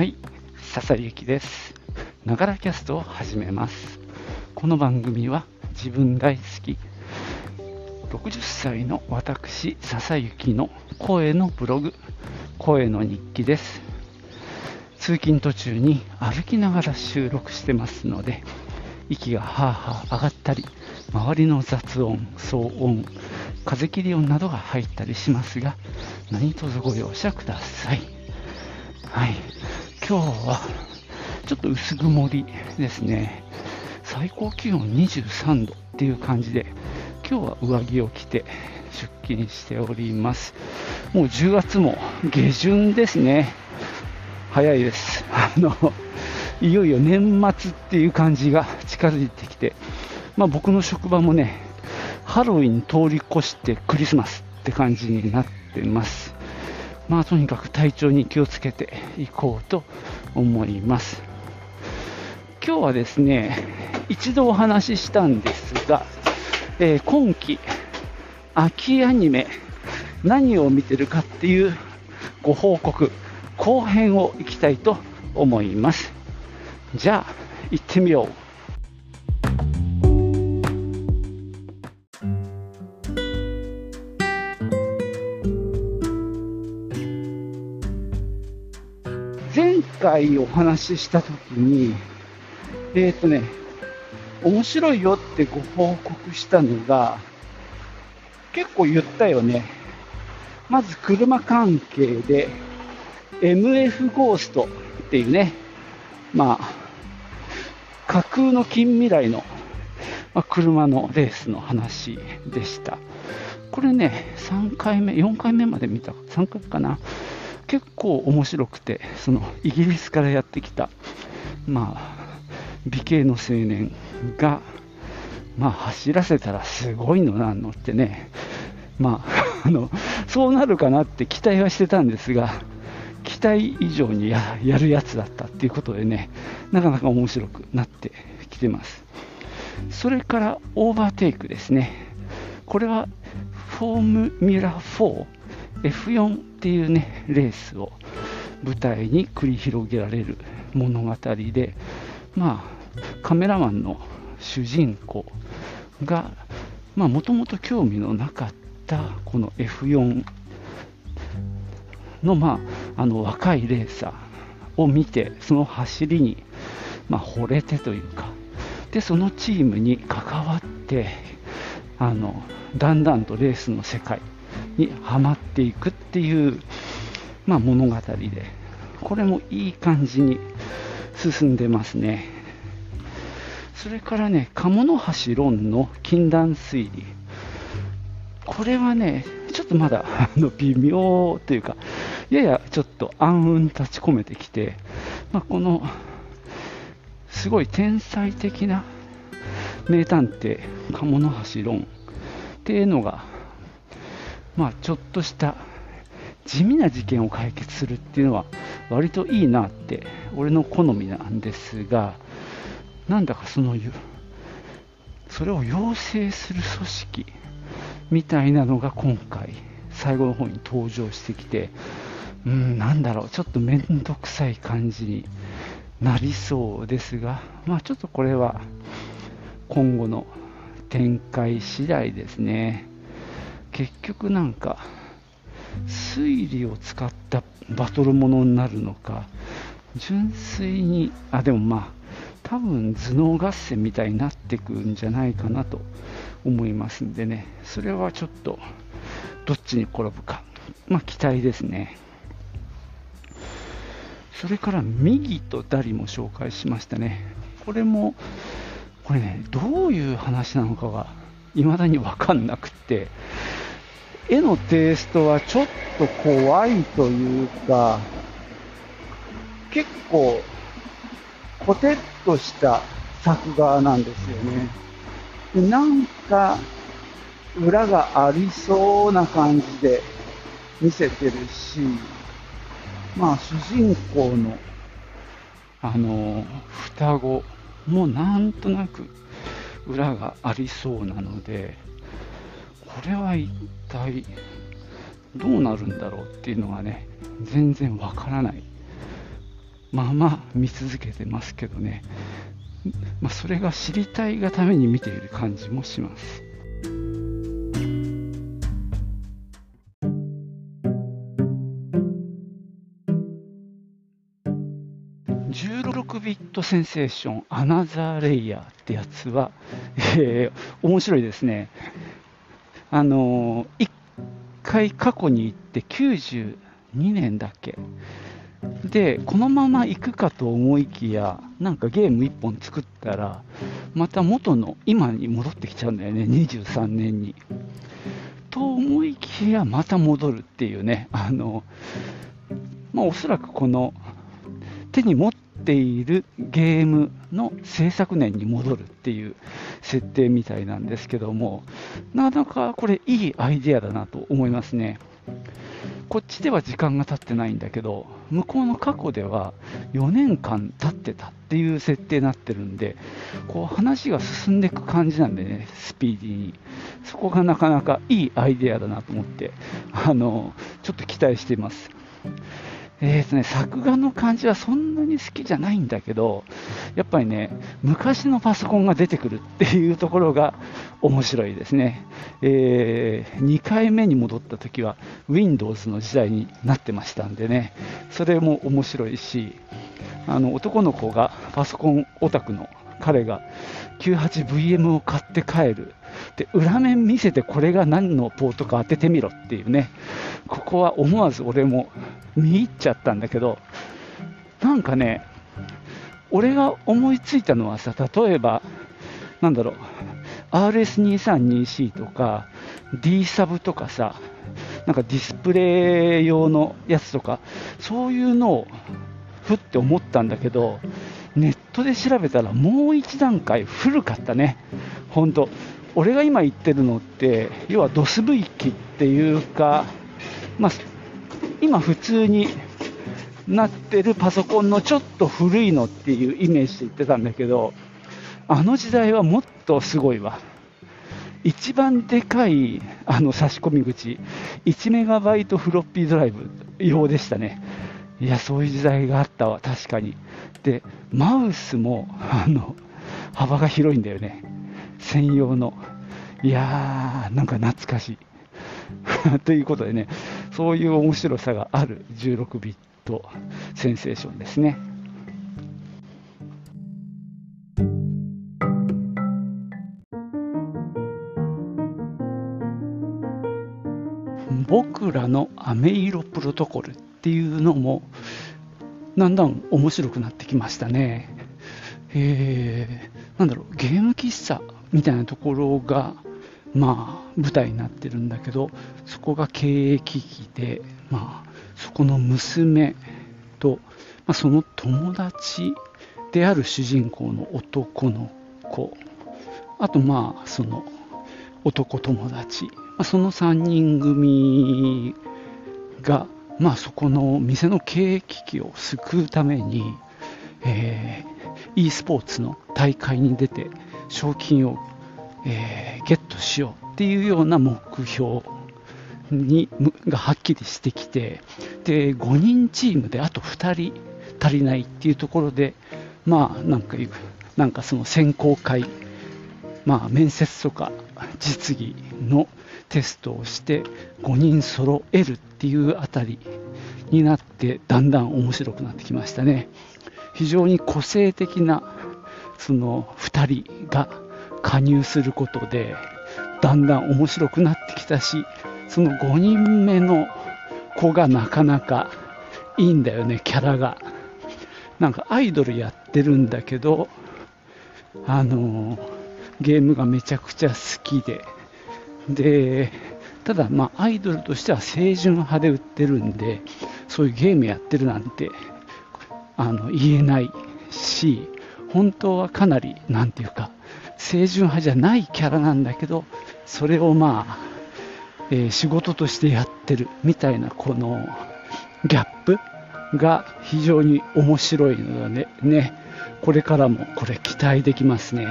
はい、笹幸です。ながらキャストを始めます。この番組は自分大好き60歳の私、笹幸の声のブログ、声の日記です。通勤途中に歩きながら収録してますので、息がはあはあ上がったり、周りの雑音、騒音、風切り音などが入ったりしますが、何卒ご容赦ください。はい、今日はちょっと薄曇りですね。最高気温23度っていう感じで、今日は上着を着て出勤しております。もう10月も下旬ですね。早いです。あの、いよいよ年末っていう感じが近づいてきて、まあ僕の職場もね、ハロウィン通り越してクリスマスって感じになってます。まあとにかく体調に気をつけていこうと思います。今日はですね、一度お話ししたんですが、えー今期秋アニメ何を見てるかっていうご報告後編をいきたいと思います。じゃあ行ってみよう。回お話ししたときに、えっ、とね、面白いよってご報告したのが、結構言ったよね。まず車関係で、MF ゴーストっていうね、まあ、架空の近未来の、まあ、車のレースの話でした。これね、3回目、4回目まで見た、3回かな。結構面白くて、そのイギリスからやってきた、まあ、美形の青年が、まあ、走らせたらすごいのなんのってね、まあ、あのそうなるかなって期待はしてたんですが、期待以上にやるやつだったっていうことでね、なかなか面白くなってきてます。それからオーバーテイクですね。これはフォームミラー4 F4 っていうね、レースを舞台に繰り広げられる物語で、まあ、カメラマンの主人公が、まあ、もともと興味のなかったこの F4 の、まあ、あの若いレーサーを見て、その走りに、まあ、惚れてというか、で、そのチームに関わって、あの、だんだんとレースの世界にはまっていくっていう、まあ、物語で、これもいい感じに進んでますね。それからね、鴨の橋論の禁断推理。これはね、ちょっとまだ微妙というか、ややちょっと暗雲立ち込めてきて、まあ、このすごい天才的な名探偵、鴨の橋論っていうのが、まあ、ちょっとした地味な事件を解決するっていうのは割といいなって俺の好みなんですがなんだかそのそれを養成する組織みたいなのが今回最後の方に登場してきてうんなんだろうちょっと面倒くさい感じになりそうですがまあちょっとこれは今後の展開次第ですね。結局なんか推理を使ったバトルものになるのか純粋にあでもまあ多分頭脳合戦みたいになってくんじゃないかなと思いますんでね。それはちょっとどっちに転ぶか。まあ期待ですね。それから右とダリも紹介しましたね。これもこれねどういう話なのかが未だに分かんなくって。絵のテイストはちょっと怖いというか、結構、コテッとした作画なんですよね。でなんか、裏がありそうな感じで見せてるし、まあ、主人公の、あの、双子もなんとなく裏がありそうなので、これは一体どうなるんだろうっていうのがね、全然わからないまあまあ見続けてますけどね、まあ、それが知りたいがために見ている感じもします。16ビットセンセーションアナザーレイヤーってやつは、えー、面白いですね。あのー、1回過去に行って92年だっけで、このまま行くかと思いきや、なんかゲーム1本作ったら、また元の今に戻ってきちゃうんだよね、23年に。と思いきや、また戻るっていうね、あの、まあ、おそらくこの手に持ってているゲームの制作年に戻るっていう設定みたいなんですけども、なかなかこれいいアイデアだなと思いますね。こっちでは時間が経ってないんだけど、向こうの過去では4年間経ってたっていう設定になってるんで、こう話が進んでいく感じなんでね、スピーディーに。そこがなかなかいいアイデアだなと思って、あの、ちょっと期待しています。えーとね、作画の感じはそんなに好きじゃないんだけど、やっぱりね、昔のパソコンが出てくるっていうところが面白いですね。えー、2回目に戻った時は Windows の時代になってましたんでね、それも面白いし、あの男の子がパソコンオタクの彼が 98VM を買って帰る。で、裏面見せてこれが何のポートか当ててみろっていうね、ここは思わず俺も見入っちゃったんだけど、なんかね、俺が思いついたのはさ、例えば、なんだろう、RS232C とか D サブとかさ、なんかディスプレイ用のやつとか、そういうのをふって思ったんだけど、ネットで調べたらもう一段階古かったね、本当、俺が今言ってるのって、要はドス V 機っていうか、まあ、今普通になってるパソコンのちょっと古いのっていうイメージで言ってたんだけど、あの時代はもっとすごいわ。一番でかいあの差し込み口、1メガバイトフロッピードライブ用でしたね。いや、そういう時代があったわ、確かに。で、マウスもあの幅が広いんだよね。専用の。いやー、なんか懐かしい。ということでね、そういう面白さがある16ビットセンセーションですね。僕らのアメ色プロトコルっていうのもだんだん面白くなってきましたね。えー、なんだろうゲーム喫茶みたいなところがまあ、舞台になってるんだけどそこが経営危機で、まあ、そこの娘と、まあ、その友達である主人公の男の子あとまあその男友達、まあ、その3人組が、まあ、そこの店の経営危機を救うために、えー、e スポーツの大会に出て賞金をえー、ゲットしようっていうような目標にがはっきりしてきてで5人チームであと2人足りないっていうところでまあなんかなんかその選考会まあ面接とか実技のテストをして5人揃えるっていうあたりになってだんだん面白くなってきましたね。非常に個性的なその2人が加入することでだんだん面白くなってきたしその5人目の子がなかなかいいんだよねキャラが。なんかアイドルやってるんだけどあのゲームがめちゃくちゃ好きで。でただまあアイドルとしては清純派で売ってるんでそういうゲームやってるなんてあの言えないし本当はかなりなんていうか清純派じゃないキャラなんだけどそれをまあ、えー、仕事としてやってるみたいなこのギャップが非常に面白いのでね。これからもこれ期待できますね。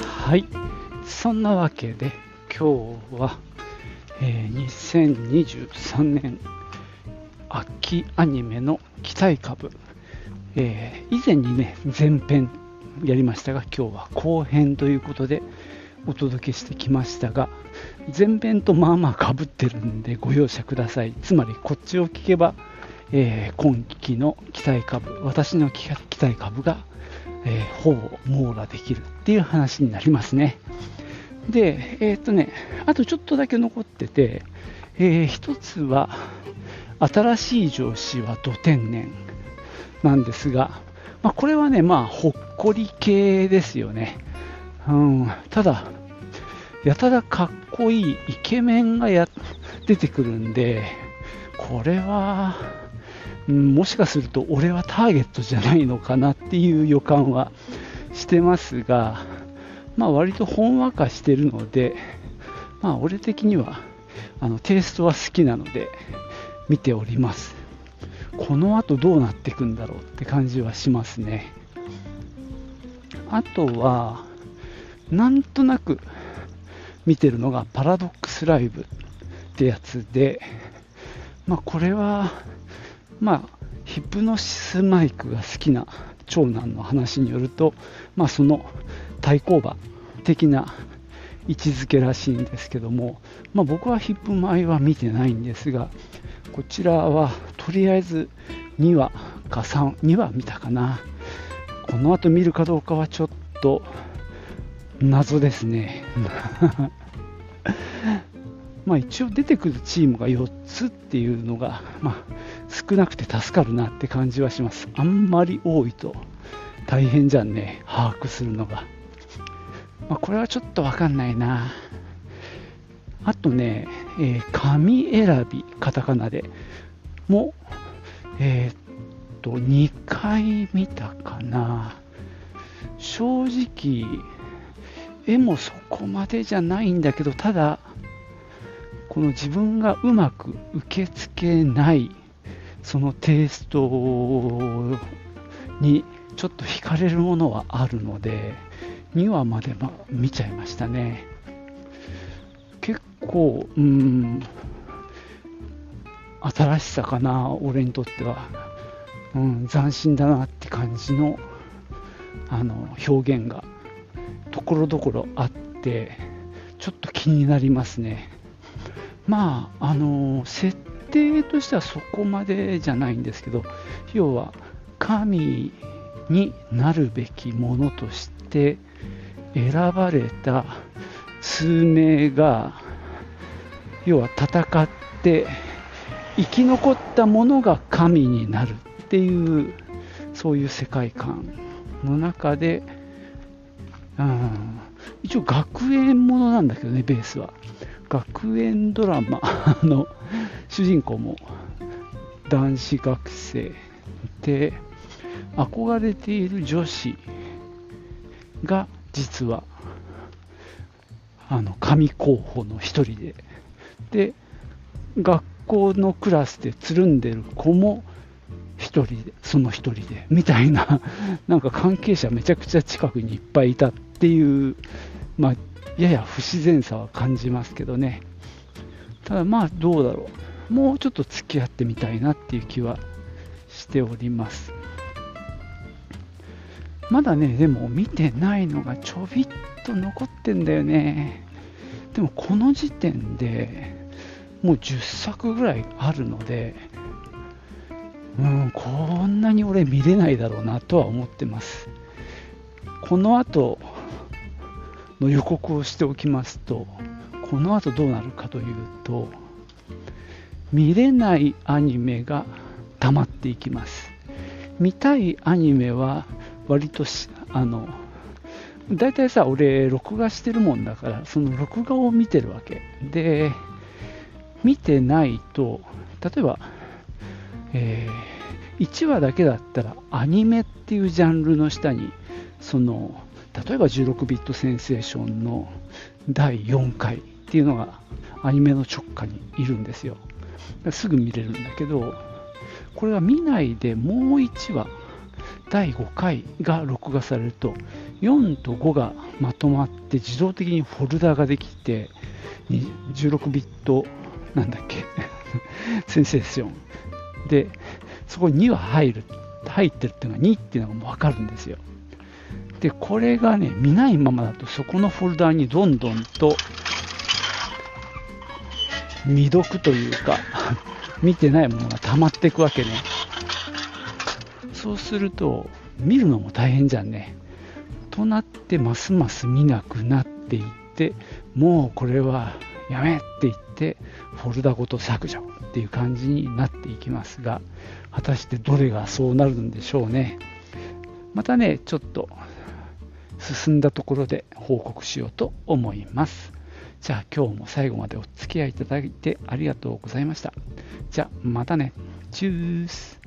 はい。そんなわけで今日は、えー、2023年秋アニメの期待株、えー、以前にね前編やりましたが今日は後編ということでお届けしてきましたが前編とまあまあかぶってるんでご容赦ください。つまりこっちを聞けば、えー、今期の期待株私の期待株が、えー、ほぼ網羅できるっていう話になりますね。でえっ、とねあとちょっとだけ残ってて、えー、一つは新しい上司は土天然なんですが、まあ、これはね、まあ、ほっこり系ですよね。うん、ただ、やたらかっこいいイケメンがや出てくるんで、これは、うん、もしかすると俺はターゲットじゃないのかなっていう予感はしてますが、まあ、割とほんわかしてるので、まあ、俺的にはあのテイストは好きなので見ております。この後どうなっていくんだろうって感じはしますね。あとは、なんとなく見てるのがパラドックスライブってやつで、まあ、これは、まあ、ヒプノシスマイクが好きな長男の話によると、まあ、その対抗馬的な位置づけらしいんですけども、まあ、僕はヒップマイは見てないんですが、こちらはとりあえず2話か3、2話見たかな。この後見るかどうかはちょっと謎ですね。まあ一応出てくるチームが4つっていうのが、まあ、少なくて助かるなって感じはします。あんまり多いと大変じゃんね、把握するのが。まあ、これはちょっとわかんないな。あとね、えー、紙選び、カタカナでも、えー、っと、2回見たかな。正直、絵もそこまでじゃないんだけど、ただ、この自分がうまく受け付けないそのテイストにちょっと惹かれるものはあるので2話まで、ま、見ちゃいましたね。結構うん新しさかな俺にとっては、うん、斬新だなって感じのあの表現がところどころあってちょっと気になりますね。まああの設定としてはそこまでじゃないんですけど要は神になるべきものとして選ばれた数名が要は戦って生き残ったものが神になるっていうそういう世界観の中で、うん、一応学園ものなんだけどねベースは。学園ドラマ の主人公も男子学生で憧れている女子が実はあの神候補の一人でで学校のクラスでつるんでる子も一人でその一人でみたいななんか関係者めちゃくちゃ近くにいっぱいいたっていうまあやや不自然さは感じますけどね。ただまあどうだろう。もうちょっと付き合ってみたいなっていう気はしております。まだねでも見てないのがちょびっと残ってんだよね。でもこの時点でもう10作ぐらいあるのでうんこんなに俺見れないだろうなとは思ってます。この後の予告をしておきますとこの後どうなるかというと見れないアニメが溜まっていきます。見たいアニメは割とあの大体さ俺録画してるもんだからその録画を見てるわけ。で見てないと例えば、えー、1話だけだったらアニメっていうジャンルの下にその例えば16ビットセンセーションの第4回っていうのがアニメの直下にいるんですよ。すぐ見れるんだけどこれは見ないでもう1話第5回が録画されると4と5がまとまって自動的にフォルダができて16ビットなんだっけ？センセーション。でそこに2は入る入ってるっていうのが2っていうのが分かるんですよ。でこれがね見ないままだとそこのフォルダにどんどんと未読というか 見てないものが溜まっていくわけね。そうすると見るのも大変じゃんね。となってますます見なくなっていってもうこれはやめって言ってフォルダごと削除っていう感じになっていきますが果たしてどれがそうなるんでしょうね。またねちょっと進んだところで報告しようと思います。じゃあ今日も最後までお付き合いいただいてありがとうございました。じゃあまたね。チュース。